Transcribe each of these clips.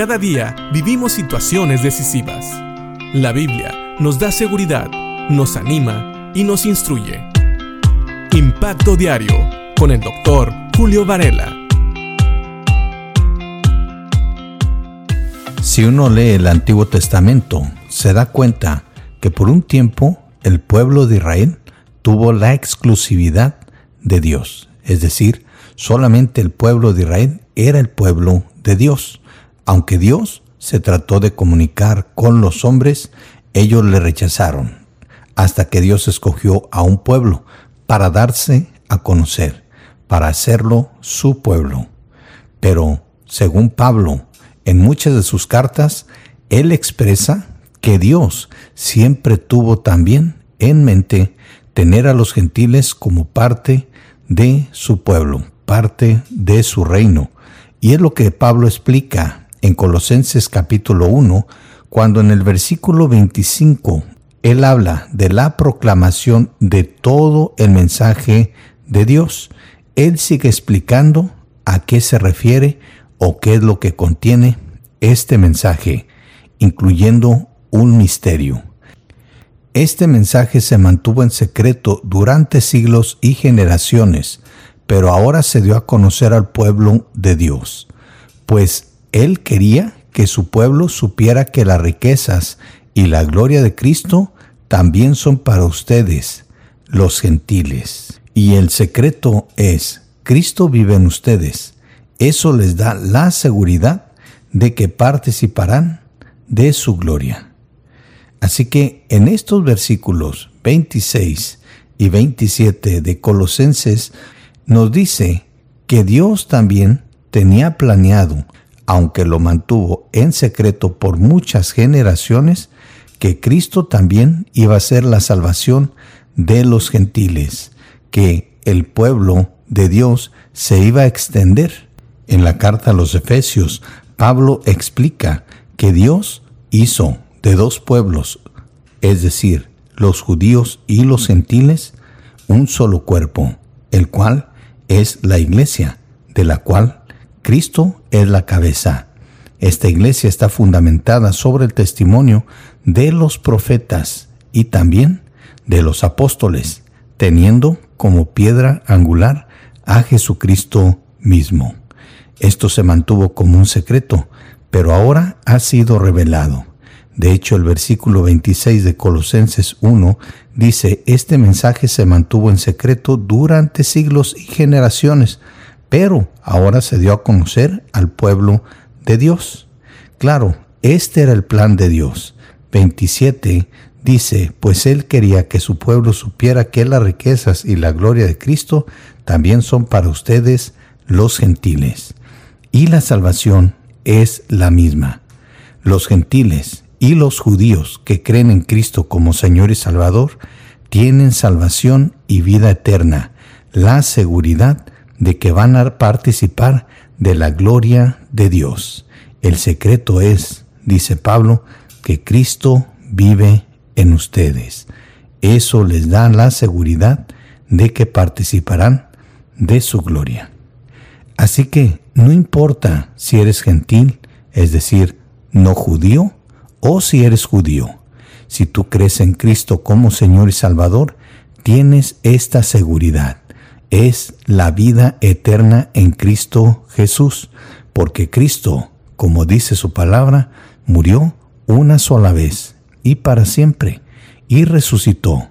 Cada día vivimos situaciones decisivas. La Biblia nos da seguridad, nos anima y nos instruye. Impacto Diario con el doctor Julio Varela. Si uno lee el Antiguo Testamento, se da cuenta que por un tiempo el pueblo de Israel tuvo la exclusividad de Dios. Es decir, solamente el pueblo de Israel era el pueblo de Dios. Aunque Dios se trató de comunicar con los hombres, ellos le rechazaron, hasta que Dios escogió a un pueblo para darse a conocer, para hacerlo su pueblo. Pero, según Pablo, en muchas de sus cartas, él expresa que Dios siempre tuvo también en mente tener a los gentiles como parte de su pueblo, parte de su reino. Y es lo que Pablo explica en Colosenses capítulo 1, cuando en el versículo 25 él habla de la proclamación de todo el mensaje de Dios. Él sigue explicando a qué se refiere o qué es lo que contiene este mensaje, incluyendo un misterio. Este mensaje se mantuvo en secreto durante siglos y generaciones, pero ahora se dio a conocer al pueblo de Dios, pues Él quería que su pueblo supiera que las riquezas y la gloria de Cristo también son para ustedes, los gentiles. Y el secreto es, Cristo vive en ustedes. Eso les da la seguridad de que participarán de su gloria. Así que en estos versículos 26 y 27 de Colosenses nos dice que Dios también tenía planeado, aunque lo mantuvo en secreto por muchas generaciones, que Cristo también iba a ser la salvación de los gentiles, que el pueblo de Dios se iba a extender. En la carta a los Efesios, Pablo explica que Dios hizo de dos pueblos, es decir, los judíos y los gentiles, un solo cuerpo, el cual es la iglesia, de la cual Cristo es la cabeza. Esta iglesia está fundamentada sobre el testimonio de los profetas y también de los apóstoles, teniendo como piedra angular a Jesucristo mismo. Esto se mantuvo como un secreto, pero ahora ha sido revelado. De hecho, el versículo 26 de Colosenses 1 dice, este mensaje se mantuvo en secreto durante siglos y generaciones, pero ahora se dio a conocer al pueblo de Dios. Claro, este era el plan de Dios. 27 dice, pues él quería que su pueblo supiera que las riquezas y la gloria de Cristo también son para ustedes los gentiles. Y la salvación es la misma. Los gentiles y los judíos que creen en Cristo como Señor y Salvador tienen salvación y vida eterna, la seguridad de que van a participar de la gloria de Dios. El secreto es, dice Pablo, que Cristo vive en ustedes. Eso les da la seguridad de que participarán de su gloria. Así que no importa si eres gentil, es decir, no judío, o si eres judío, si tú crees en Cristo como Señor y Salvador, tienes esta seguridad. Es la vida eterna en Cristo Jesús, porque Cristo, como dice su palabra, murió una sola vez y para siempre, y resucitó.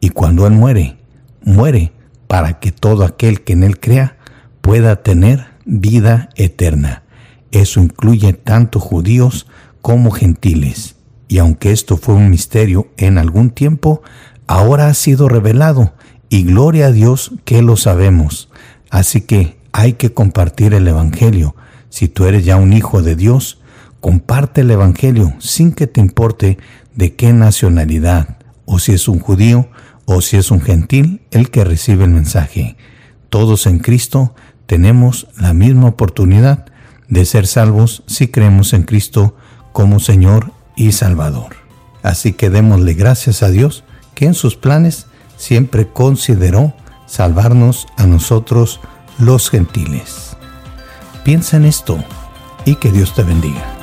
Y cuando Él muere, muere para que todo aquel que en Él crea pueda tener vida eterna. Eso incluye tanto judíos como gentiles. Y aunque esto fue un misterio en algún tiempo, ahora ha sido revelado y gloria a Dios que lo sabemos. Así que hay que compartir el Evangelio. Si tú eres ya un hijo de Dios, comparte el Evangelio sin que te importe de qué nacionalidad, o si es un judío, o si es un gentil el que recibe el mensaje. Todos en Cristo tenemos la misma oportunidad de ser salvos si creemos en Cristo como Señor y Salvador. Así que démosle gracias a Dios que en sus planes siempre consideró salvarnos a nosotros los gentiles. Piensa en esto y que Dios te bendiga.